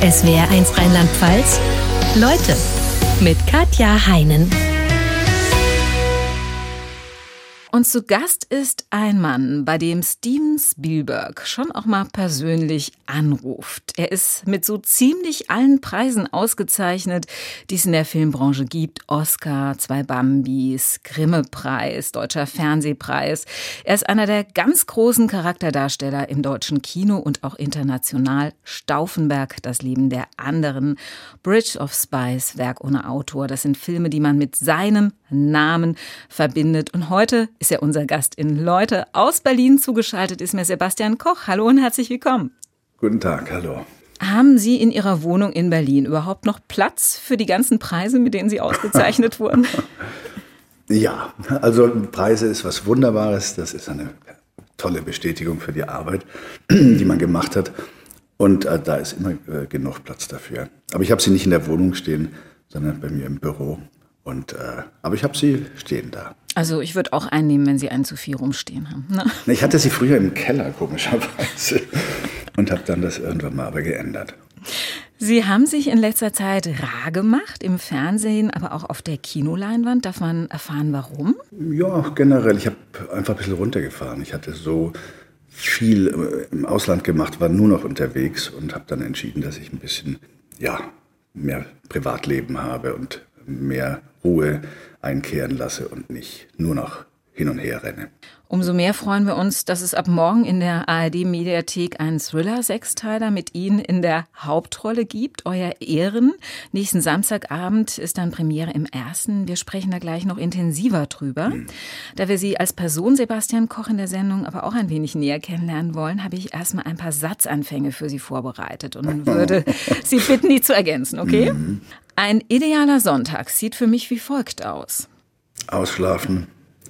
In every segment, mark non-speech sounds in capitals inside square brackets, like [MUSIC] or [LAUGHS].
SWR1 Rheinland-Pfalz. Leute mit Katja Heinen. Und zu Gast ist ein Mann, bei dem Steven Spielberg schon auch mal persönlich anruft. Er ist mit so ziemlich allen Preisen ausgezeichnet, die es in der Filmbranche gibt. Oscar, zwei Bambis, Grimme-Preis, Deutscher Fernsehpreis. Er ist einer der ganz großen Charakterdarsteller im deutschen Kino und auch international. Stauffenberg, das Leben der anderen. Bridge of Spies, Werk ohne Autor. Das sind Filme, die man mit seinem Namen verbindet. Und heute ist er unser Gast in Leute. Aus Berlin zugeschaltet ist mir Sebastian Koch. Hallo und herzlich willkommen. Guten Tag, hallo. Haben Sie in Ihrer Wohnung in Berlin überhaupt noch Platz für die ganzen Preise, mit denen Sie ausgezeichnet [LAUGHS] wurden? Ja, also Preise ist was Wunderbares. Das ist eine tolle Bestätigung für die Arbeit, [CLEARS THROAT] die man gemacht hat. Und äh, da ist immer äh, genug Platz dafür. Aber ich habe sie nicht in der Wohnung stehen, sondern bei mir im Büro. Und, äh, aber ich habe sie stehen da. Also ich würde auch einnehmen, wenn Sie einen zu viel rumstehen haben. Ne? Ich hatte sie früher im Keller, komischerweise. Und habe dann das irgendwann mal aber geändert. Sie haben sich in letzter Zeit rar gemacht, im Fernsehen, aber auch auf der Kinoleinwand. Darf man erfahren, warum? Ja, generell. Ich habe einfach ein bisschen runtergefahren. Ich hatte so viel äh, im Ausland gemacht, war nur noch unterwegs und habe dann entschieden, dass ich ein bisschen, ja, mehr Privatleben habe und mehr Ruhe einkehren lasse und nicht nur noch hin und her renne. Umso mehr freuen wir uns, dass es ab morgen in der ARD-Mediathek einen Thriller-Sechsteiler mit Ihnen in der Hauptrolle gibt. Euer Ehren. Nächsten Samstagabend ist dann Premiere im Ersten. Wir sprechen da gleich noch intensiver drüber. Mhm. Da wir Sie als Person, Sebastian Koch, in der Sendung aber auch ein wenig näher kennenlernen wollen, habe ich erstmal ein paar Satzanfänge für Sie vorbereitet und [LAUGHS] würde Sie bitten, die zu ergänzen, okay? Mhm. Ein idealer Sonntag sieht für mich wie folgt aus. Ausschlafen,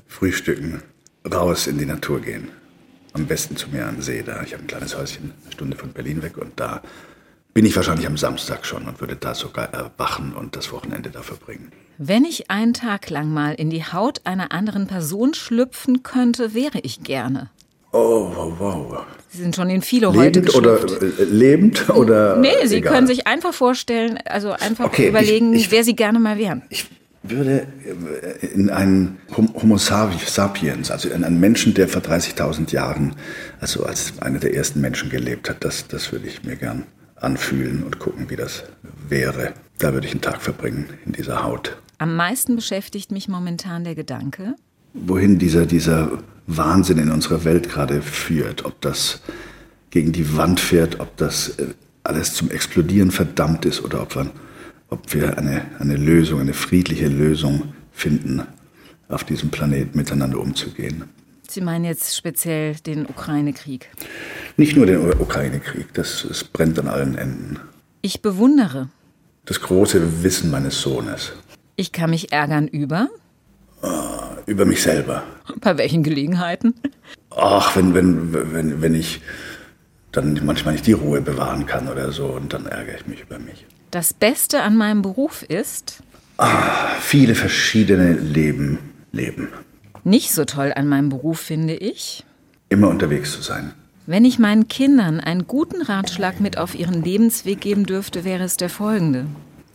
frühstücken, raus in die Natur gehen. Am besten zu mir an den See da. Ich habe ein kleines Häuschen, eine Stunde von Berlin weg und da bin ich wahrscheinlich am Samstag schon und würde da sogar erwachen und das Wochenende da verbringen. Wenn ich einen Tag lang mal in die Haut einer anderen Person schlüpfen könnte, wäre ich gerne. Oh, wow, wow. Sie sind schon in viele heute Lebend oder äh, lebend oder? Nee, Sie egal. können sich einfach vorstellen, also einfach okay, überlegen, ich, ich, wer Sie gerne mal wären. Ich würde äh, in einen Homo sapiens, also in einen Menschen, der vor 30.000 Jahren, also als einer der ersten Menschen gelebt hat, das, das würde ich mir gern anfühlen und gucken, wie das wäre. Da würde ich einen Tag verbringen in dieser Haut. Am meisten beschäftigt mich momentan der Gedanke, wohin dieser, dieser Wahnsinn in unserer Welt gerade führt. Ob das gegen die Wand fährt, ob das äh, alles zum Explodieren verdammt ist oder ob, man, ob wir eine, eine Lösung, eine friedliche Lösung finden, auf diesem Planeten miteinander umzugehen. Sie meinen jetzt speziell den Ukraine-Krieg? Nicht nur den Ukraine-Krieg, das, das brennt an allen Enden. Ich bewundere. Das große Wissen meines Sohnes. Ich kann mich ärgern über? über mich selber. Bei welchen Gelegenheiten? Ach, wenn, wenn, wenn, wenn ich dann manchmal nicht die Ruhe bewahren kann oder so und dann ärgere ich mich über mich. Das Beste an meinem Beruf ist? Ah, viele verschiedene Leben leben. Nicht so toll an meinem Beruf finde ich? Immer unterwegs zu sein. Wenn ich meinen Kindern einen guten Ratschlag mit auf ihren Lebensweg geben dürfte, wäre es der folgende.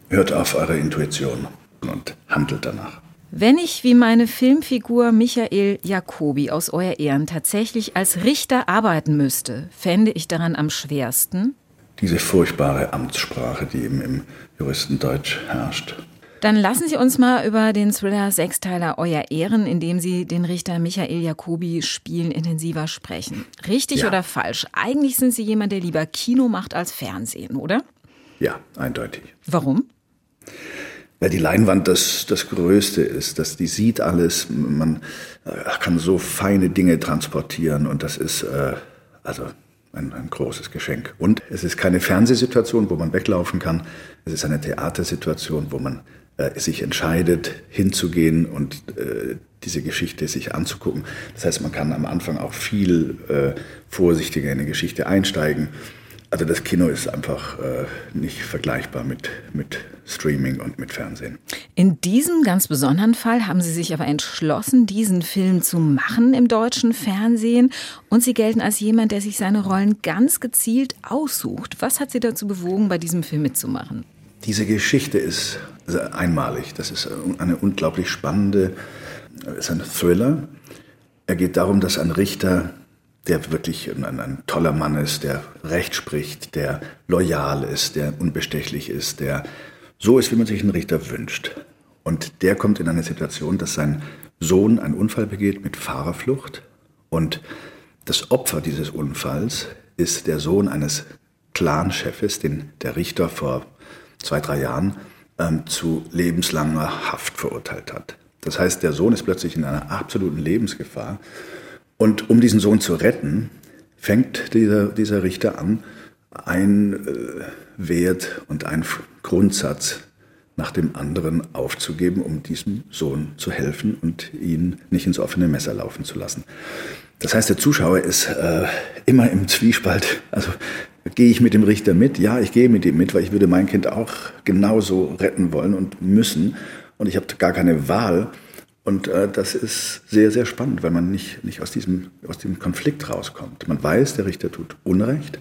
Hört auf eure Intuition und handelt danach. Wenn ich wie meine Filmfigur Michael Jacobi aus Euer Ehren tatsächlich als Richter arbeiten müsste, fände ich daran am schwersten? Diese furchtbare Amtssprache, die eben im Juristendeutsch herrscht. Dann lassen Sie uns mal über den Thriller Sechsteiler Euer Ehren, in dem Sie den Richter Michael Jacobi spielen, intensiver sprechen. Richtig ja. oder falsch? Eigentlich sind Sie jemand, der lieber Kino macht als Fernsehen, oder? Ja, eindeutig. Warum? weil die Leinwand das, das Größte ist, dass die sieht alles, man äh, kann so feine Dinge transportieren und das ist äh, also ein, ein großes Geschenk. Und es ist keine Fernsehsituation, wo man weglaufen kann, es ist eine Theatersituation, wo man äh, sich entscheidet, hinzugehen und äh, diese Geschichte sich anzugucken. Das heißt, man kann am Anfang auch viel äh, vorsichtiger in eine Geschichte einsteigen also das Kino ist einfach äh, nicht vergleichbar mit, mit Streaming und mit Fernsehen. In diesem ganz besonderen Fall haben Sie sich aber entschlossen, diesen Film zu machen im deutschen Fernsehen. Und Sie gelten als jemand, der sich seine Rollen ganz gezielt aussucht. Was hat Sie dazu bewogen, bei diesem Film mitzumachen? Diese Geschichte ist einmalig. Das ist eine unglaublich spannende, ist ein Thriller. Er geht darum, dass ein Richter der wirklich ein, ein, toller Mann ist, der Recht spricht, der loyal ist, der unbestechlich ist, der so ist, wie man sich einen Richter wünscht. Und der kommt in eine Situation, dass sein Sohn einen Unfall begeht mit Fahrerflucht und das Opfer dieses Unfalls ist der Sohn eines Clanchefes, den der Richter vor zwei, drei Jahren ähm, zu lebenslanger Haft verurteilt hat. Das heißt, der Sohn ist plötzlich in einer absoluten Lebensgefahr und um diesen Sohn zu retten, fängt dieser, dieser Richter an, ein äh, Wert und ein Grundsatz nach dem anderen aufzugeben, um diesem Sohn zu helfen und ihn nicht ins offene Messer laufen zu lassen. Das heißt, der Zuschauer ist äh, immer im Zwiespalt. Also gehe ich mit dem Richter mit? Ja, ich gehe mit ihm mit, weil ich würde mein Kind auch genauso retten wollen und müssen. Und ich habe gar keine Wahl. Und äh, das ist sehr, sehr spannend, weil man nicht, nicht aus, diesem, aus diesem Konflikt rauskommt. Man weiß, der Richter tut Unrecht,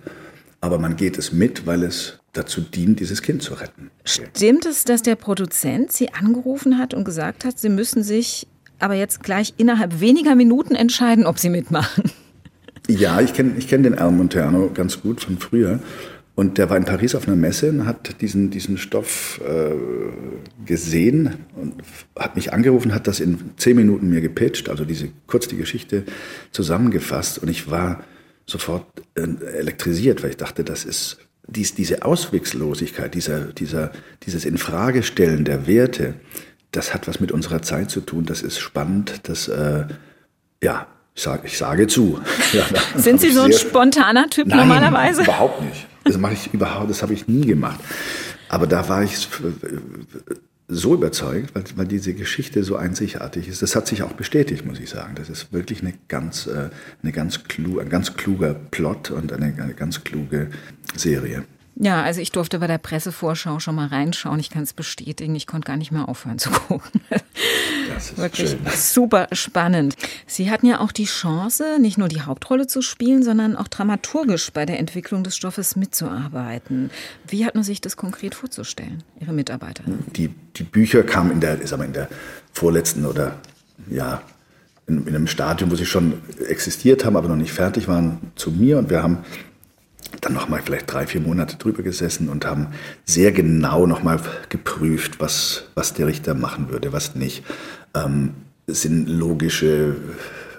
aber man geht es mit, weil es dazu dient, dieses Kind zu retten. Stimmt es, dass der Produzent Sie angerufen hat und gesagt hat, Sie müssen sich aber jetzt gleich innerhalb weniger Minuten entscheiden, ob Sie mitmachen? Ja, ich kenne ich kenn den Al Monterno ganz gut von früher. Und der war in Paris auf einer Messe und hat diesen, diesen Stoff äh, gesehen und hat mich angerufen, hat das in zehn Minuten mir gepitcht, also diese kurz die Geschichte zusammengefasst. Und ich war sofort äh, elektrisiert, weil ich dachte, das ist dies, diese Ausweglosigkeit, dieser, dieser, dieses Infragestellen der Werte, das hat was mit unserer Zeit zu tun. Das ist spannend. Das, äh, ja, ich sage, ich sage zu. [LAUGHS] Ja, Sind Sie so ein spontaner Typ Nein, normalerweise? Überhaupt nicht. Das mache ich überhaupt, das habe ich nie gemacht. Aber da war ich so überzeugt, weil, weil diese Geschichte so einzigartig ist. Das hat sich auch bestätigt, muss ich sagen. Das ist wirklich eine ganz, äh, eine ganz klug, ein ganz kluger Plot und eine, eine ganz kluge Serie. Ja, also ich durfte bei der Pressevorschau schon mal reinschauen. Ich kann es bestätigen. Ich konnte gar nicht mehr aufhören zu [LAUGHS] gucken. Das ist Wirklich schön. super spannend. Sie hatten ja auch die Chance, nicht nur die Hauptrolle zu spielen, sondern auch dramaturgisch bei der Entwicklung des Stoffes mitzuarbeiten. Wie hat man sich das konkret vorzustellen, Ihre Mitarbeiter? Die, die Bücher kamen in der, ich sag mal, in der vorletzten oder ja, in, in einem Stadium, wo sie schon existiert haben, aber noch nicht fertig waren, zu mir. Und wir haben dann noch mal vielleicht drei, vier Monate drüber gesessen und haben sehr genau noch mal geprüft, was, was der Richter machen würde, was nicht. Ähm, sind logische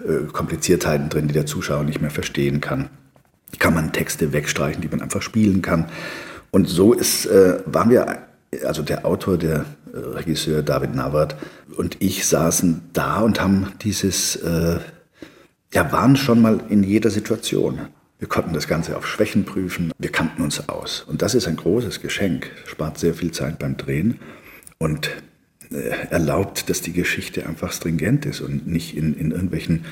äh, Kompliziertheiten drin, die der Zuschauer nicht mehr verstehen kann. Kann man Texte wegstreichen, die man einfach spielen kann. Und so ist, äh, waren wir, also der Autor, der äh, Regisseur David Nawat und ich saßen da und haben dieses, äh, ja, waren schon mal in jeder Situation. Wir konnten das Ganze auf Schwächen prüfen. Wir kannten uns aus. Und das ist ein großes Geschenk. Spart sehr viel Zeit beim Drehen und äh, erlaubt, dass die Geschichte einfach stringent ist und nicht in, in irgendwelchen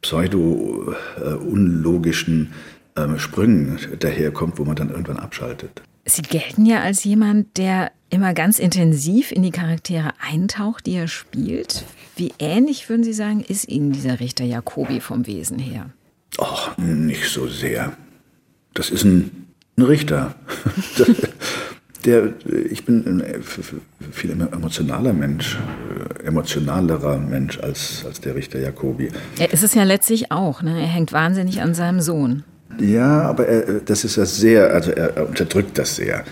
pseudo-unlogischen äh, äh, Sprüngen daherkommt, wo man dann irgendwann abschaltet. Sie gelten ja als jemand, der immer ganz intensiv in die Charaktere eintaucht, die er spielt. Wie ähnlich, würden Sie sagen, ist Ihnen dieser Richter Jacobi vom Wesen her? Ach, nicht so sehr. Das ist ein, ein Richter. [LAUGHS] Der, ich bin ein viel emotionaler Mensch, äh, emotionalerer Mensch als, als der Richter Jacobi. Er ist es ja letztlich auch. Ne? Er hängt wahnsinnig an seinem Sohn. Ja, aber er, das ist ja sehr, also er, er unterdrückt das sehr.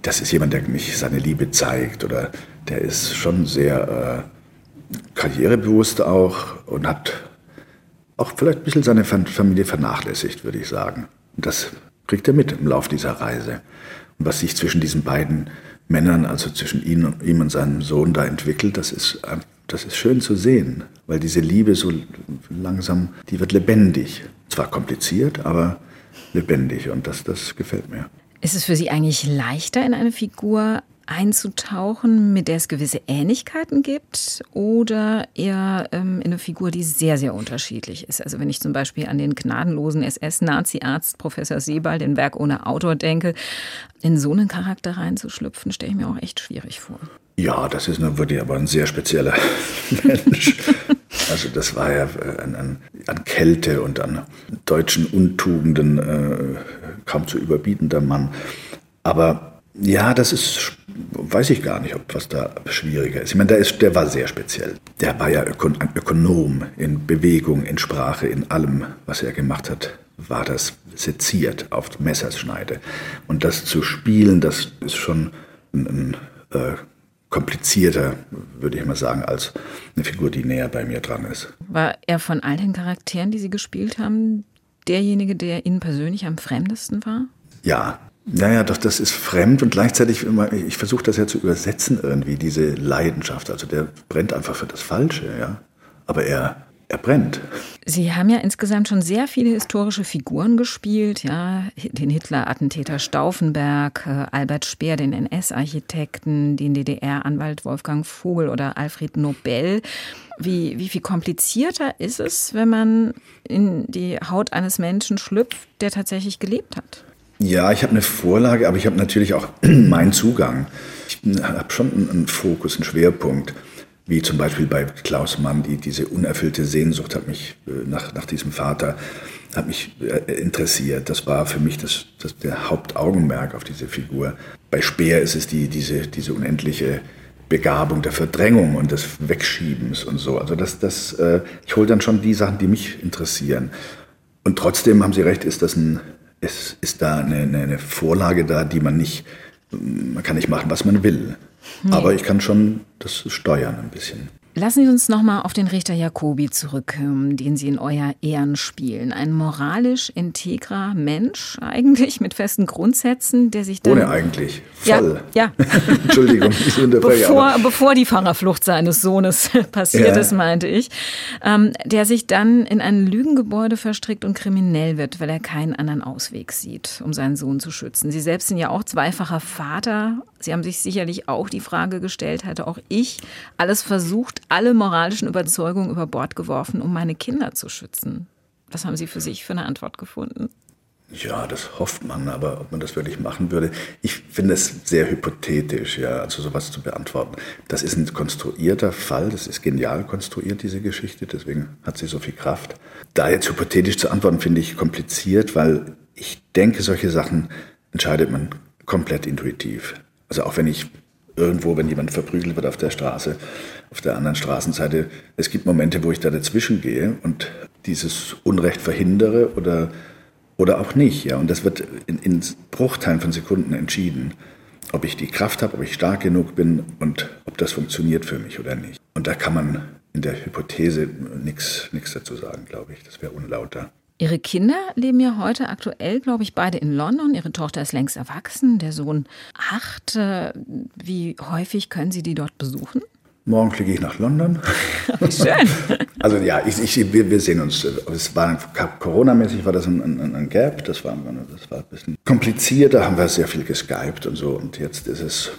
Das ist jemand, der mich seine Liebe zeigt oder der ist schon sehr äh, karrierebewusst auch und hat auch vielleicht ein bisschen seine Familie vernachlässigt, würde ich sagen. Und das kriegt er mit im Laufe dieser Reise. Und was sich zwischen diesen beiden Männern, also zwischen ihm und, ihm und seinem Sohn da entwickelt, das ist, das ist schön zu sehen, weil diese Liebe so langsam, die wird lebendig. Zwar kompliziert, aber lebendig und das, das gefällt mir. Ist es für Sie eigentlich leichter, in eine Figur einzutauchen, mit der es gewisse Ähnlichkeiten gibt oder eher ähm, in eine Figur, die sehr, sehr unterschiedlich ist? Also wenn ich zum Beispiel an den gnadenlosen SS-Nazi-Arzt Professor Sebald, den Werk ohne Autor denke, in so einen Charakter reinzuschlüpfen, stelle ich mir auch echt schwierig vor. Ja, das ist wirklich aber ein sehr spezieller [LAUGHS] Mensch. Also das war ja äh, an, an, an Kälte und an deutschen Untugenden äh, kaum zu überbietender Mann. Aber ja, das ist, weiß ich gar nicht, ob was da schwieriger ist. Ich meine, der, ist, der war sehr speziell. Der war ja Ökon ein Ökonom in Bewegung, in Sprache, in allem, was er gemacht hat, war das seziert auf Messerschneide. Und das zu spielen, das ist schon ein, ein äh, komplizierter, würde ich mal sagen, als eine Figur, die näher bei mir dran ist. War er von all den Charakteren, die Sie gespielt haben, derjenige, der Ihnen persönlich am fremdesten war? Ja. Naja, doch, das ist fremd und gleichzeitig, immer, ich versuche das ja zu übersetzen irgendwie, diese Leidenschaft. Also der brennt einfach für das Falsche, ja. Aber er, er brennt. Sie haben ja insgesamt schon sehr viele historische Figuren gespielt, ja, den Hitler-Attentäter Stauffenberg, äh, Albert Speer, den NS-Architekten, den DDR-Anwalt Wolfgang Vogel oder Alfred Nobel. Wie, wie viel komplizierter ist es, wenn man in die Haut eines Menschen schlüpft, der tatsächlich gelebt hat? Ja, ich habe eine Vorlage, aber ich habe natürlich auch [CLEARS THROAT] meinen Zugang. Ich habe schon einen Fokus, einen Schwerpunkt wie zum Beispiel bei Klaus Mann, die, diese unerfüllte Sehnsucht hat mich äh, nach, nach diesem Vater hat mich äh, interessiert. Das war für mich das, das, der Hauptaugenmerk auf diese Figur. Bei Speer ist es die, diese, diese unendliche Begabung der Verdrängung und des Wegschiebens und so. Also das, das, äh, ich hole dann schon die Sachen, die mich interessieren. Und trotzdem haben Sie recht, ist das ein, ist, ist da eine, eine Vorlage da, die man nicht, man kann nicht machen, was man will. Nee. Aber ich kann schon das steuern ein bisschen. Lassen Sie uns nochmal auf den Richter Jacobi zurückkommen, den Sie in euer Ehren spielen. Ein moralisch integrer Mensch eigentlich mit festen Grundsätzen, der sich dann... Ohne eigentlich. Voll. Ja. ja. [LAUGHS] Entschuldigung, ich unterbreche. Bevor, bevor die Fahrerflucht seines Sohnes [LAUGHS] passiert ja. ist, meinte ich. Ähm, der sich dann in ein Lügengebäude verstrickt und kriminell wird, weil er keinen anderen Ausweg sieht, um seinen Sohn zu schützen. Sie selbst sind ja auch zweifacher Vater. Sie haben sich sicherlich auch die Frage gestellt, hatte auch ich alles versucht, alle moralischen Überzeugungen über Bord geworfen, um meine Kinder zu schützen. Was haben Sie für sich für eine Antwort gefunden? Ja, das hofft man, aber ob man das wirklich machen würde, ich finde es sehr hypothetisch, ja, also sowas zu beantworten. Das ist ein konstruierter Fall, das ist genial konstruiert, diese Geschichte, deswegen hat sie so viel Kraft. Da jetzt hypothetisch zu antworten, finde ich kompliziert, weil ich denke, solche Sachen entscheidet man komplett intuitiv. Also auch wenn ich irgendwo, wenn jemand verprügelt wird auf der Straße, auf der anderen Straßenseite. Es gibt Momente, wo ich da dazwischen gehe und dieses Unrecht verhindere oder, oder auch nicht. Ja. Und das wird in, in Bruchteilen von Sekunden entschieden, ob ich die Kraft habe, ob ich stark genug bin und ob das funktioniert für mich oder nicht. Und da kann man in der Hypothese nichts dazu sagen, glaube ich. Das wäre unlauter. Ihre Kinder leben ja heute aktuell, glaube ich, beide in London. Ihre Tochter ist längst erwachsen, der Sohn acht. Äh, wie häufig können Sie die dort besuchen? Morgen fliege ich nach London. Wie schön. [LAUGHS] Also ja, ich, ich, wir, wir, sehen uns. Es war Corona-mäßig war das ein, ein, ein, Gap. Das war, das war ein bisschen kompliziert. Da haben wir sehr viel geskypt und so. Und jetzt ist es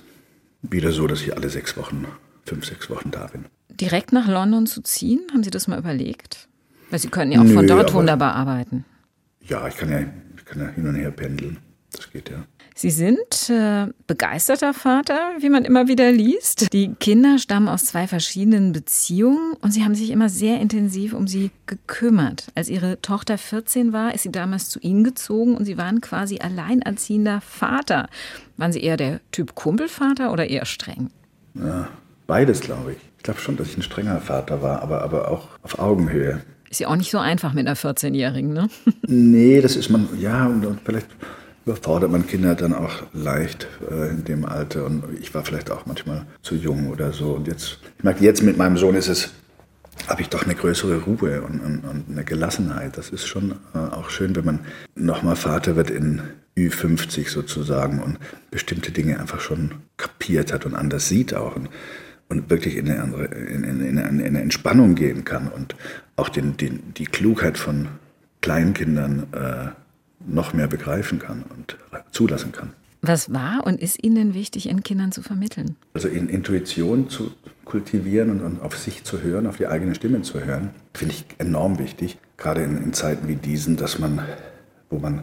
wieder so, dass ich alle sechs Wochen, fünf, sechs Wochen da bin. Direkt nach London zu ziehen, haben Sie das mal überlegt? Weil Sie können ja auch Nö, von dort wunderbar arbeiten. Ja, ich kann ja, ich kann ja hin und her pendeln. Das geht ja. Sie sind äh, begeisterter Vater, wie man immer wieder liest. Die Kinder stammen aus zwei verschiedenen Beziehungen und Sie haben sich immer sehr intensiv um sie gekümmert. Als Ihre Tochter 14 war, ist sie damals zu Ihnen gezogen und Sie waren quasi alleinerziehender Vater. Waren Sie eher der Typ Kumpelvater oder eher streng? Ja, beides, glaube ich. Ich glaube schon, dass ich ein strenger Vater war, aber, aber auch auf Augenhöhe. Ist ja auch nicht so einfach mit einer 14-Jährigen, ne? nee, das ist man, ja, und, und vielleicht überfordert man Kinder dann auch leicht äh, in dem Alter. Und ich war vielleicht auch manchmal zu jung oder so. Und jetzt, ich merke, jetzt mit meinem Sohn ist es, habe ich doch eine größere Ruhe und, und, und eine Gelassenheit. Das ist schon äh, auch schön, wenn man nochmal Vater wird in Ü50 sozusagen und bestimmte Dinge einfach schon kapiert hat und anders sieht auch. Und, und wirklich in eine, andere, in, in, in eine Entspannung gehen kann und auch den, den, die Klugheit von Kleinkindern äh, noch mehr begreifen kann und zulassen kann. Was war und ist Ihnen wichtig, Ihren Kindern zu vermitteln? Also in Intuition zu kultivieren und, und auf sich zu hören, auf die eigene Stimme zu hören, finde ich enorm wichtig. Gerade in, in, Zeiten wie diesen, dass man, wo man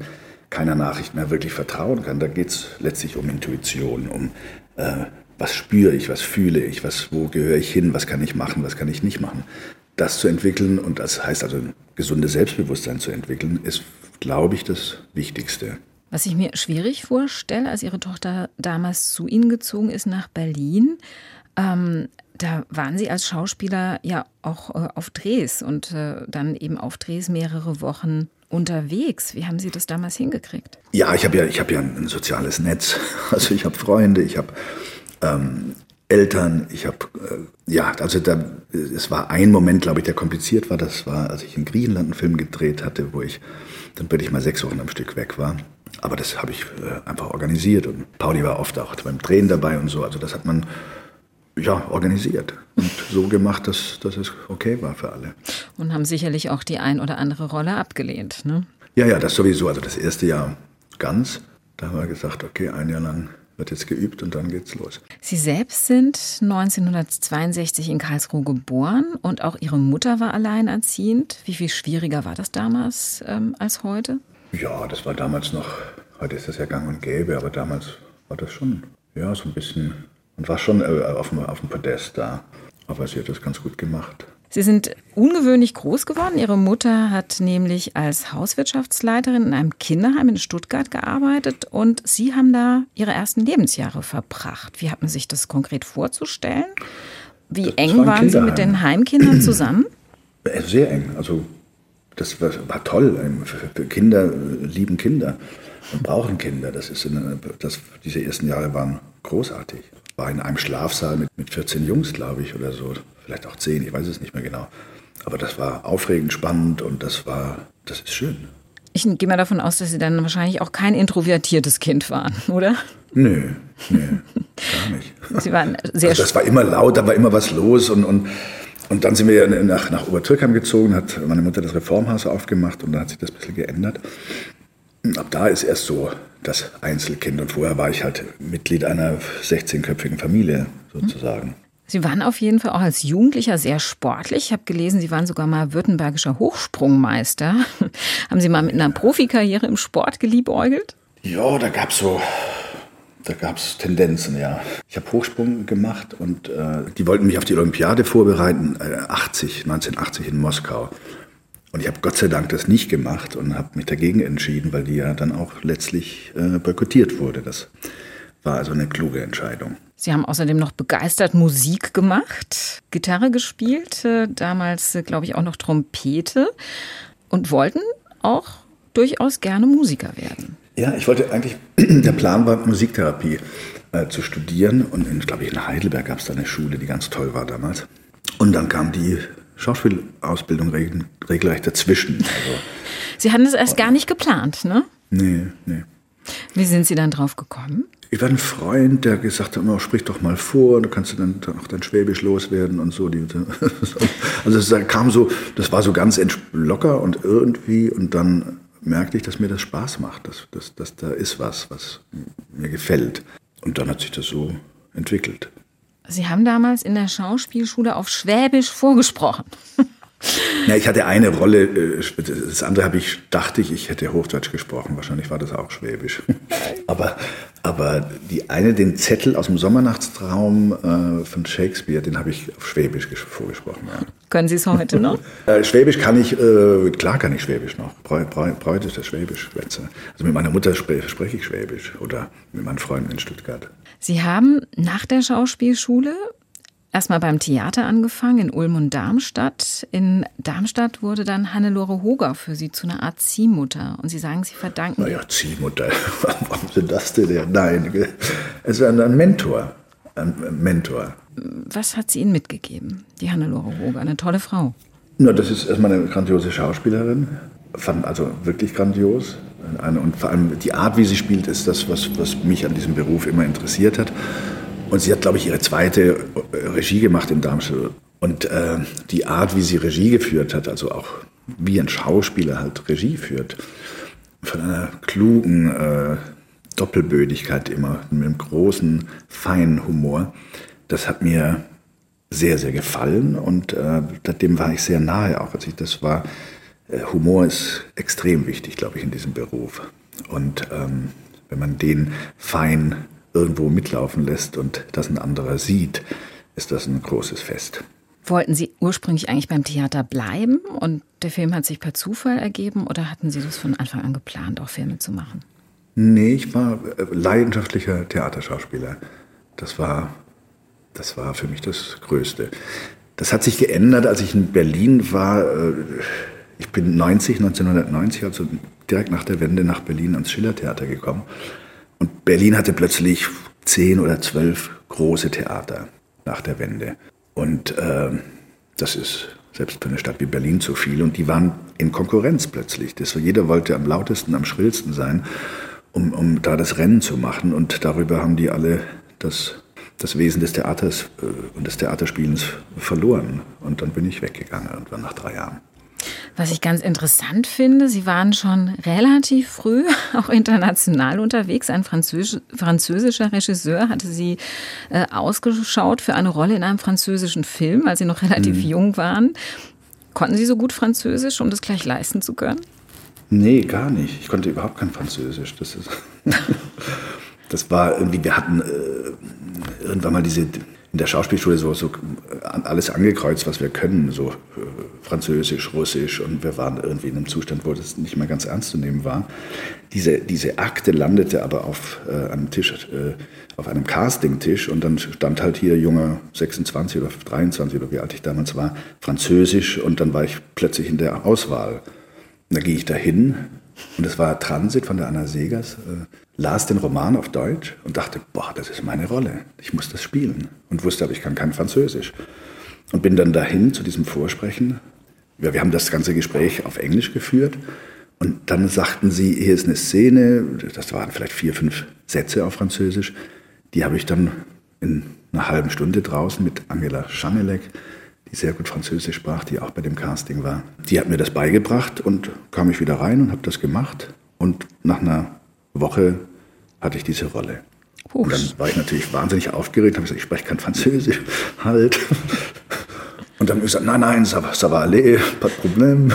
keiner Nachricht mehr wirklich vertrauen kann. Da geht es letztlich um Intuition, um äh, was spüre ich, was fühle ich, was, wo gehöre ich hin, was kann ich machen, was kann ich nicht machen. Das zu entwickeln und das heißt also ein gesundes Selbstbewusstsein zu entwickeln, ist, glaube ich, das Wichtigste. Was ich mir schwierig vorstelle, als Ihre Tochter damals zu Ihnen gezogen ist nach Berlin, ähm, da waren Sie als Schauspieler ja auch äh, auf Drehs und äh, dann eben auf Drehs mehrere Wochen unterwegs. Wie haben Sie das damals hingekriegt? Ja, ich habe ja, ich ja ein soziales Netz. [LAUGHS] Also ich habe Freunde, ich habe ähm, Eltern, ich habe, äh, ja, also da, es war ein Moment, glaube ich, der kompliziert war. Das war, als ich in Griechenland einen Film gedreht hatte, wo ich dann wirklich mal sechs Wochen am Stück weg war. Aber das habe ich äh, einfach organisiert und Pauli war oft auch beim Drehen dabei und so. Also das hat man ja, organisiert und so gemacht, dass, dass es okay war für alle. Und haben sicherlich auch die ein oder andere Rolle abgelehnt, ne? Ja, ja, das sowieso. Also das erste Jahr ganz. Da haben wir gesagt, okay, ein Jahr lang wird jetzt geübt und dann geht's los. Sie selbst sind 1962 in Karlsruhe geboren und auch Ihre Mutter war alleinerziehend. Wie viel schwieriger war das damals ähm, als heute? Ja, das war damals noch, heute ist das ja gang und gäbe, aber damals war das schon, ja, so ein bisschen, und war schon äh, auf, dem, auf dem Podest da. Aber sie hat das ganz gut gemacht. Sie sind ungewöhnlich groß geworden. Ihre Mutter hat nämlich als Hauswirtschaftsleiterin in einem Kinderheim in Stuttgart gearbeitet und Sie haben da Ihre ersten Lebensjahre verbracht. Wie hat man sich das konkret vorzustellen? Wie das eng war waren Sie mit den Heimkindern zusammen? Äh, sehr eng. Also das war, war toll. Ähm, Kinder lieben Kinder und brauchen Kinder. Das ist eine, das, diese ersten Jahre waren großartig. War in einem Schlafsaal mit, mit 14 Jungs, glaube ich, oder so vielleicht auch zehn, ich weiß es nicht mehr genau. Aber das war aufregend, spannend und das war, das ist schön. Ich gehe mal davon aus, dass Sie dann wahrscheinlich auch kein introvertiertes Kind waren, [LAUGHS] oder? Nö, nö, gar nicht. Sie waren sehr also Das war immer laut, da war immer was los und, und, und dann sind wir nach, nach Obertürkheim gezogen, hat meine Mutter das Reformhaus aufgemacht und dann hat sich das ein bisschen geändert. Ab da ist erst so das Einzelkind und vorher war ich halt Mitglied einer 16-köpfigen Familie sozusagen. Sie waren auf jeden Fall auch als Jugendlicher sehr sportlich. Ich habe gelesen, Sie waren sogar mal württembergischer Hochsprungmeister. [LAUGHS] Haben Sie mal mit einer Profikarriere im Sport geliebäugelt? Ja, da gab es so, da gab es Tendenzen, ja. Ich habe Hochsprung gemacht und äh, die wollten mich auf die Olympiade vorbereiten, äh, 80, 1980 in Moskau. Und ich habe Gott sei Dank das nicht gemacht und habe mich dagegen entschieden, weil die ja dann auch letztlich äh, boykottiert wurde. Das war also eine kluge Entscheidung. Sie haben außerdem noch begeistert Musik gemacht, Gitarre gespielt, äh, damals äh, glaube ich auch noch Trompete und wollten auch durchaus gerne Musiker werden. Ja, ich wollte eigentlich, [CLEARS THROAT] der Plan war Musiktherapie äh, zu studieren und in, glaube ich, in Heidelberg gab es da eine Schule, die ganz toll war damals. Und dann kam die Schauspielausbildung regelrecht dazwischen. Also, Sie hatten es erst gar nicht geplant, ne? Nee, nee. Wie sind Sie dann drauf gekommen? Ich war ein Freund, der gesagt hat, oh, sprich doch mal vor, du kannst dann auch dein Schwäbisch loswerden und so. [LAUGHS] Also es kam so, das war so ganz locker und irgendwie und dann merkte ich, dass mir das Spaß macht, dass, dass, dass da ist was, was mir gefällt. Und dann hat sich das so entwickelt. Sie haben damals in der Schauspielschule auf Schwäbisch vorgesprochen. [LAUGHS] Ja, ich hatte eine Rolle, äh, das andere habe ich, dachte ich, ich hätte Hochdeutsch gesprochen. Wahrscheinlich war das auch Schwäbisch. Aber, aber die eine, den Zettel aus dem Sommernachtstraum äh, von Shakespeare, den habe ich auf Schwäbisch vorgesprochen. Ja. Können Sie es heute noch? [LAUGHS] Äh, Schwäbisch kann ich, klar kann ich Schwäbisch noch. Bräut ist das Schwäbisch. Also mit meiner Mutter spreche ich Schwäbisch oder mit meinen Freunden in Stuttgart. Sie haben nach der Schauspielschule erstmal beim Theater angefangen in Ulm und Darmstadt. In Darmstadt wurde dann Hannelore Hoger für Sie zu einer Art Ziehmutter. Und Sie sagen, Sie verdanken. Naja, Ziehmutter. [LAUGHS] Warum sind das denn? Nein, es ist ein Mentor. Ein Mentor. Was hat sie Ihnen mitgegeben, die Hannelore Hoger? Eine tolle Frau. Na, das ist erstmal eine grandiose Schauspielerin. Also wirklich grandios. Und vor allem die Art, wie sie spielt, ist das, was, was mich an diesem Beruf immer interessiert hat. Und sie hat, glaube ich, ihre zweite äh, Regie gemacht in Darmstadt. Und äh, die Art, wie sie Regie geführt hat, also auch wie ein Schauspieler halt Regie führt, von einer klugen, äh, Doppelbödigkeit immer, mit einem großen, feinen Humor. Das hat mir sehr, sehr gefallen und äh, dem war ich sehr nahe auch. Also ich, das war, äh, Humor ist extrem wichtig, glaube ich, in diesem Beruf. Und ähm, wenn man den fein irgendwo mitlaufen lässt und das ein anderer sieht, ist das ein großes Fest. Wollten Sie ursprünglich eigentlich beim Theater bleiben und der Film hat sich per Zufall ergeben oder hatten Sie das von Anfang an geplant, auch Filme zu machen? Nee, ich war äh, leidenschaftlicher Theaterschauspieler. Das war, das war für mich das Größte. Das hat sich geändert, als ich in Berlin war. Äh, ich bin 90, 1990, also direkt nach der Wende nach Berlin ans Schillertheater gekommen. Und Berlin hatte plötzlich zehn oder zwölf große Theater nach der Wende. Und äh, das ist selbst für eine Stadt wie Berlin zu viel. Und die waren in Konkurrenz plötzlich. Das, jeder wollte am lautesten, am schrillsten sein, um, um da das Rennen zu machen. Und darüber haben die alle das, das Wesen des Theaters äh, und des Theaterspielens verloren. Und dann bin ich weggegangen, irgendwann nach drei Jahren. Was ich ganz interessant finde, Sie waren schon relativ früh [LAUGHS] auch international unterwegs. Ein Französ französischer Regisseur hatte Sie äh, ausgeschaut für eine Rolle in einem französischen Film, als Sie noch relativ mhm. jung waren. Konnten Sie so gut Französisch, um das gleich leisten zu können? Nee, gar nicht. Ich konnte überhaupt kein Französisch. Das, ist [LAUGHS] das war irgendwie, wir hatten äh, irgendwann mal diese in der Schauspielschule so, so alles angekreuzt, was wir können, so äh, Französisch, Russisch und wir waren irgendwie in einem Zustand, wo das nicht mehr ganz ernst zu nehmen war. Diese, diese Akte landete aber auf äh, einem Tisch, äh, auf einem Castingtisch und dann stand halt hier junger 26 oder 23 oder wie alt ich damals war, Französisch und dann war ich plötzlich in der Auswahl. Da gehe ich dahin und es war Transit von der Anna Segers, äh, las den Roman auf Deutsch und dachte, boah, das ist meine Rolle, ich muss das spielen. Und wusste aber, ich kann kein Französisch. Und bin dann dahin zu diesem Vorsprechen. Ja, wir haben das ganze Gespräch auf Englisch geführt. Und dann sagten sie, hier ist eine Szene, das waren vielleicht vier, fünf Sätze auf Französisch. Die habe ich dann in einer halben Stunde draußen mit Angela Schanelek, die sehr gut Französisch sprach, die auch bei dem Casting war. Die hat mir das beigebracht und kam ich wieder rein und habe das gemacht. Und nach einer Woche hatte ich diese Rolle. Huch. Und dann war ich natürlich wahnsinnig aufgeregt, habe gesagt, ich spreche kein Französisch, [LAUGHS] halt. Und dann habe ich gesagt, nein, nein, ça va, ça va aller, pas de problème.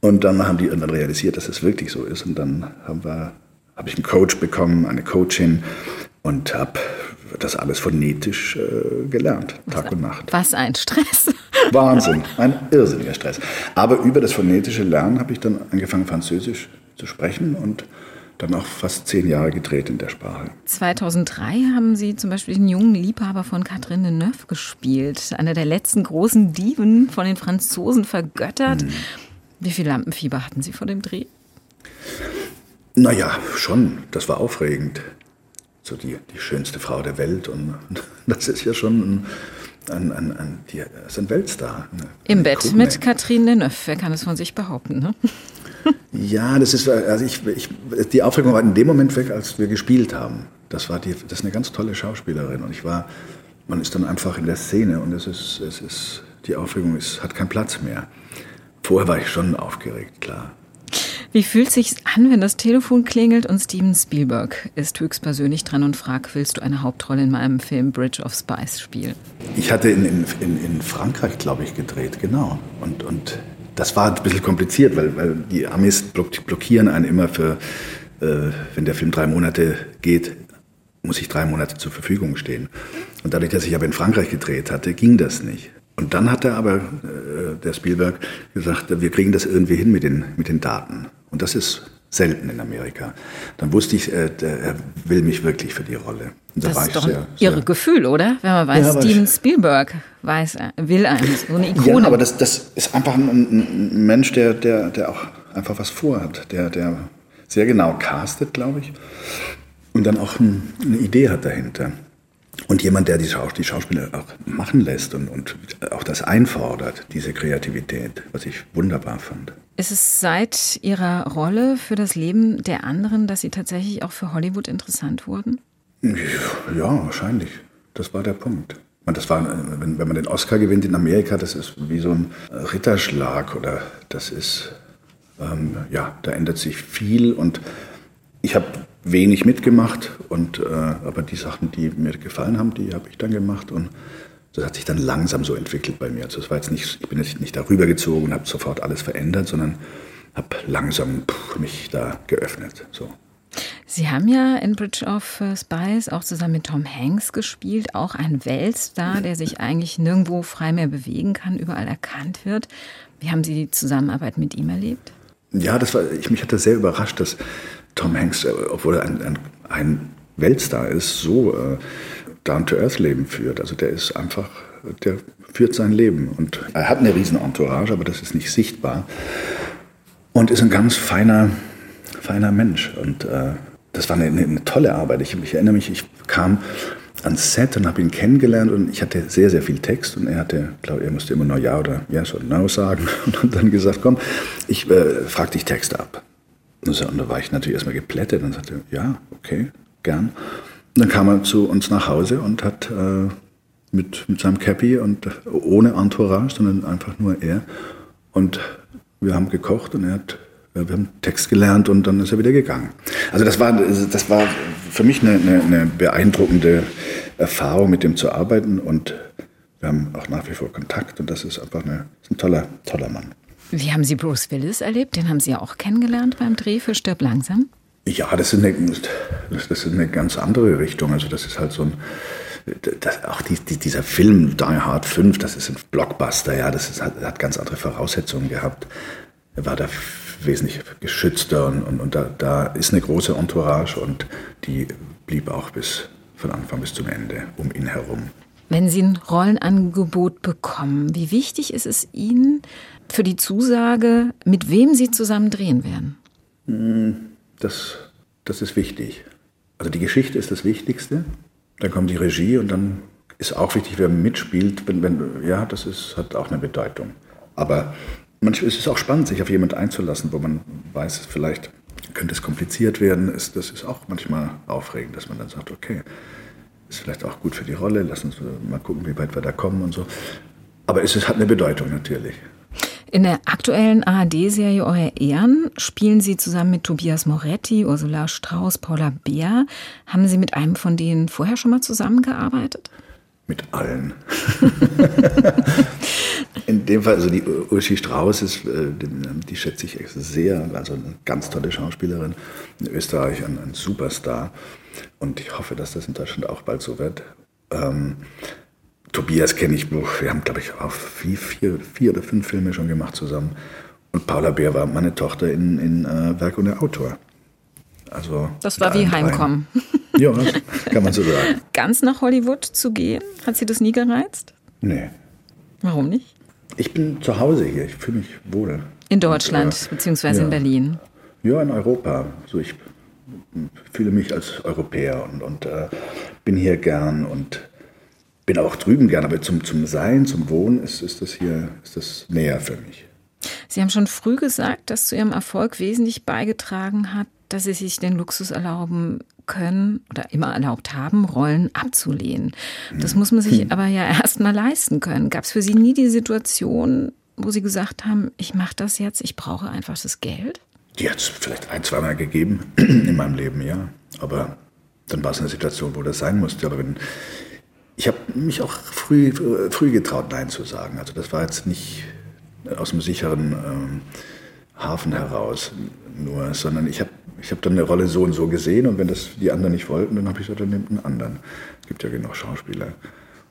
Und dann haben die irgendwann realisiert, dass es wirklich so ist. Und dann haben wir, habe ich einen Coach bekommen, eine Coachin und habe das alles phonetisch äh, gelernt, Tag und Nacht. Was ein Stress. Wahnsinn, ein irrsinniger Stress. Aber über das phonetische Lernen habe ich dann angefangen, Französisch zu sprechen und dann auch fast zehn Jahre gedreht in der Sprache. 2003 haben Sie zum Beispiel den jungen Liebhaber von Catherine Deneuve gespielt, einer der letzten großen Diven von den Franzosen vergöttert. Hm. Wie viel Lampenfieber hatten Sie vor dem Dreh? Naja, schon. Das war aufregend. So die, die schönste Frau der Welt. Und [LAUGHS] das ist ja schon ein, ein, ein, ein, die, ist ein Weltstar. Im Bett Krone. mit Catherine Deneuve. Wer kann es von sich behaupten? Ne? [LAUGHS] Ja, das ist, also ich, ich, die Aufregung war in dem Moment weg, als wir gespielt haben. Das, war die, das ist eine ganz tolle Schauspielerin und ich war, man ist dann einfach in der Szene und es ist, es ist, die Aufregung ist, hat keinen Platz mehr. Vorher war ich schon aufgeregt, klar. Wie fühlt sich an, wenn das Telefon klingelt und Steven Spielberg ist höchstpersönlich dran und fragt, willst du eine Hauptrolle in meinem Film Bridge of Spies spielen? Ich hatte in, in, in Frankreich, glaube ich, gedreht, genau. Und, und das war ein bisschen kompliziert, weil, weil die Amis blockieren einen immer für, äh, wenn der Film drei Monate geht, muss ich drei Monate zur Verfügung stehen. Und dadurch, dass ich aber in Frankreich gedreht hatte, ging das nicht. Und dann hat er aber, äh, der Spielberg, gesagt, wir kriegen das irgendwie hin mit den, mit den Daten. Und das ist selten in Amerika. Dann wusste ich, äh, er will mich wirklich für die Rolle. Da das ist doch sehr, ein irre Gefühl, oder? Wenn man weiß, ja, Steven Spielberg weiß, will einen, so eine Ikone. Ja, aber das, das ist einfach ein, ein, Mensch, der, der, der auch einfach was vorhat, der, der sehr genau castet, glaube ich, und dann auch ein, eine Idee hat dahinter. Und jemand, der die, Schaus die Schauspieler auch machen lässt und, und auch das einfordert, diese Kreativität, was ich wunderbar fand. Ist es seit Ihrer Rolle für das Leben der anderen, dass Sie tatsächlich auch für Hollywood interessant wurden? Ja, wahrscheinlich. Das war der Punkt. Das war, wenn, wenn man den Oscar gewinnt in Amerika, das ist wie so ein Ritterschlag oder das ist, ähm, ja, da ändert sich viel und ich habe wenig mitgemacht und äh, aber die Sachen, die mir gefallen haben, die habe ich dann gemacht und das hat sich dann langsam so entwickelt bei mir. Also es war jetzt nicht, ich bin jetzt nicht darüber gezogen und habe sofort alles verändert, sondern habe langsam mich da geöffnet. So. Sie haben ja in Bridge of Spies auch zusammen mit Tom Hanks gespielt, auch ein Weltstar, der sich eigentlich nirgendwo frei mehr bewegen kann, überall erkannt wird. Wie haben Sie die Zusammenarbeit mit ihm erlebt? Ja, das war, ich, mich hat das sehr überrascht, dass Tom Hanks, äh, obwohl er ein, ein, ein Weltstar ist, so äh, Down-to-Earth-Leben führt. Also der ist einfach, der führt sein Leben und er hat eine riesen Entourage, aber das ist nicht sichtbar und ist ein ganz feiner, feiner Mensch und äh, das war eine, eine, tolle Arbeit. Ich, ich erinnere mich, ich kam ans Set und habe ihn kennengelernt und ich hatte sehr, sehr viel Text und er hatte, glaube er musste immer nur Ja oder Yes oder No sagen [LAUGHS] und hat dann gesagt, komm, ich äh, frage dich Texte ab. Und, und da war ich natürlich erstmal geplättet und sagte, ja, okay, gern. Dann kam er zu uns nach Hause und hat äh, mit, mit seinem Cappy und ohne Entourage, sondern einfach nur er. Und wir haben gekocht und er hat, wir haben Text gelernt und dann ist er wieder gegangen. Also das war, das war für mich eine, eine, eine beeindruckende Erfahrung, mit dem zu arbeiten und wir haben auch nach wie vor Kontakt und das ist einfach eine, ist ein toller, toller Mann. Wie haben Sie Bruce Willis erlebt? Den haben Sie ja auch kennengelernt beim Dreh für Stirb langsam. Ja, das ist, eine, das ist eine ganz andere Richtung. Also das ist halt so ein, das, auch die, die, dieser Film Die Hard 5, das ist ein Blockbuster, ja, das ist, hat, hat ganz andere Voraussetzungen gehabt. Er war da wesentlich geschützter und, und, und da, da ist eine große Entourage und die blieb auch bis von Anfang bis zum Ende um ihn herum. Wenn Sie ein Rollenangebot bekommen, wie wichtig ist es Ihnen für die Zusage, mit wem Sie zusammen drehen werden? Hm, das, das ist wichtig. Also die Geschichte ist das Wichtigste. Dann kommt die Regie und dann ist auch wichtig, wer mitspielt. Wenn, wenn, ja, das ist, hat auch eine Bedeutung. Aber manchmal ist es auch spannend, sich auf jemanden einzulassen, wo man weiß, vielleicht könnte es kompliziert werden. das ist auch manchmal aufregend, dass man dann sagt, okay, ist vielleicht auch gut für die Rolle, lass uns mal gucken, wie weit wir da kommen und so. Aber es hat eine Bedeutung natürlich. In der aktuellen ARD-Serie Euer Ehren spielen Sie zusammen mit Tobias Moretti, Ursula Strauß, Paula Beer. Haben Sie mit einem von denen vorher schon mal zusammengearbeitet? Mit allen. [LAUGHS] In dem Fall, also die Uschi Strauß ist, äh, die schätze ich sehr, also eine ganz tolle Schauspielerin, in Österreich ein, ein Superstar. Und ich hoffe, dass das in Deutschland auch bald so wird. Ähm, Tobias kenne ich, wir haben, glaube ich, auch vier, vier, vier, oder fünf Filme schon gemacht zusammen. Und Paula Bär war meine Tochter in, in äh, Werk und der Autor. Also das war wie Heimkommen. [LAUGHS] Ja, kann man so sagen. Ganz nach Hollywood zu gehen, hat Sie das nie gereizt? Nee. Warum nicht? Ich bin zu Hause hier, ich fühle mich wohl. In Deutschland, und, äh, beziehungsweise ja. in Berlin? Ja, in Europa. So, ich fühle mich als Europäer und, und äh, bin hier gern und bin auch drüben gern, aber zum, zum Sein, zum Wohnen ist, ist das hier ist das näher für mich. Sie haben schon früh gesagt, dass zu Ihrem Erfolg wesentlich beigetragen hat, dass Sie sich den Luxus erlauben können oder immer erlaubt haben, Rollen abzulehnen. Das muss man sich hm. aber ja [LAUGHS] erst mal leisten können. Gab es für Sie nie die Situation, wo Sie gesagt haben, ich mache das jetzt, ich brauche einfach das Geld? Die hat es vielleicht ein, zweimal gegeben [CLEARS THROAT] in meinem Leben, ja. Aber dann war es eine Situation, wo das sein musste. Aber wenn ich habe mich auch früh, früh getraut, Nein zu sagen. Also das war jetzt nicht aus einem sicheren ähm, Hafen heraus nur, sondern ich habe ich hab dann eine Rolle so und so gesehen und wenn das die anderen nicht wollten, dann habe ich gesagt, dann nehmt einen anderen. Es gibt ja genug Schauspieler.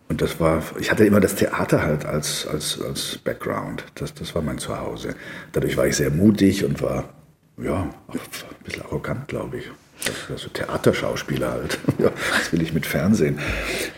Und das war, ich hatte immer das Theater halt als, als, als Background. Das, das war mein Zuhause. Dadurch war ich sehr mutig und war, ja, ein bisschen arrogant, glaube ich. Also Theaterschauspieler halt. [LAUGHS] Das will ich mit Fernsehen.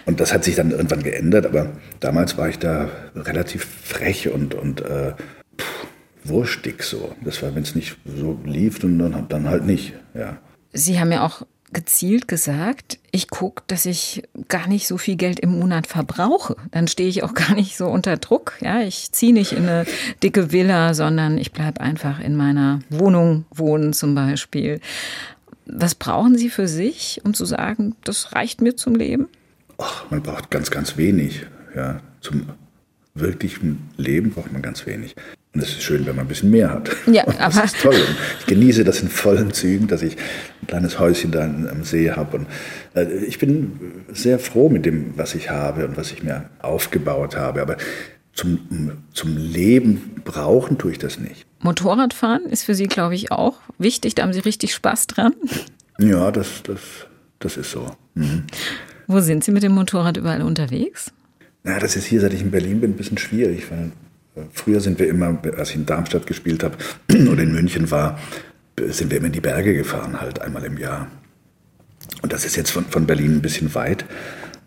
Und das hat sich dann irgendwann geändert, aber damals war ich da relativ frech und, und äh, pff, wurstig so. Das war, wenn es nicht so lief, dann, dann halt nicht. Ja. Sie haben ja auch gezielt gesagt, ich gucke, dass ich gar nicht so viel Geld im Monat verbrauche. Dann stehe ich auch gar nicht so unter Druck. Ja, ich ziehe nicht in eine dicke Villa, sondern ich bleibe einfach in meiner Wohnung wohnen zum Beispiel. Was brauchen Sie für sich, um zu sagen, das reicht mir zum Leben? Ach, man braucht ganz, ganz wenig. Ja, zum wirklichen Leben braucht man ganz wenig. Und es ist schön, wenn man ein bisschen mehr hat. Ja, [LAUGHS] und aber. Das ist toll. Und ich genieße das in vollen Zügen, dass ich ein kleines Häuschen da am See habe. Und äh, ich bin sehr froh mit dem, was ich habe und was ich mir aufgebaut habe. Aber zum, zum Leben brauchen tue ich das nicht. Motorradfahren ist für Sie, glaube ich, auch wichtig. Da haben Sie richtig Spaß dran. Ja, das, das, das ist so. Mhm. Wo sind Sie mit dem Motorrad überall unterwegs? Na, das ist hier, seit ich in Berlin bin, ein bisschen schwierig, weil Früher sind wir immer, als ich in Darmstadt gespielt habe [CLEARS THROAT] oder in München war, sind wir immer in die Berge gefahren, halt einmal im Jahr. Und das ist jetzt von, von Berlin ein bisschen weit.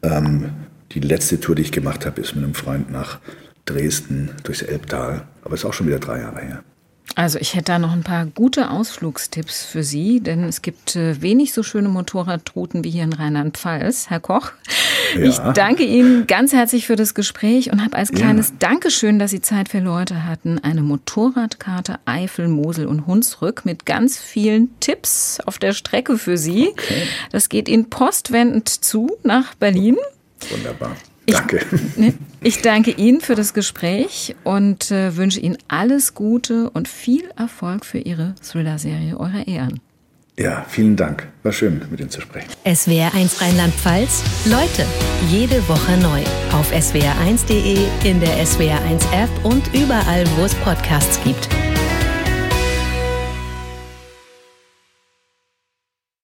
Ähm, die letzte Tour, die ich gemacht habe, ist mit einem Freund nach Dresden durchs Elbtal. Aber ist auch schon wieder drei Jahre her. Also ich hätte da noch ein paar gute Ausflugstipps für Sie, denn es gibt äh, wenig so schöne Motorradrouten wie hier in Rheinland-Pfalz, Herr Koch. Ja. Ich danke Ihnen ganz herzlich für das Gespräch und habe als kleines ja. Dankeschön, dass Sie Zeit für Leute hatten, eine Motorradkarte Eifel, Mosel und Hunsrück mit ganz vielen Tipps auf der Strecke für Sie. Okay. Das geht Ihnen postwendend zu nach Berlin. Wunderbar. Danke. Ich, ne, ich danke Ihnen für das Gespräch und äh, wünsche Ihnen alles Gute und viel Erfolg für Ihre Thriller-Serie Eure Ehren. Ja, vielen Dank. War schön, mit Ihnen zu sprechen. SWR1 Rheinland-Pfalz. Leute, jede Woche neu. Auf swr1.de, in der SWR1-App und überall, wo es Podcasts gibt.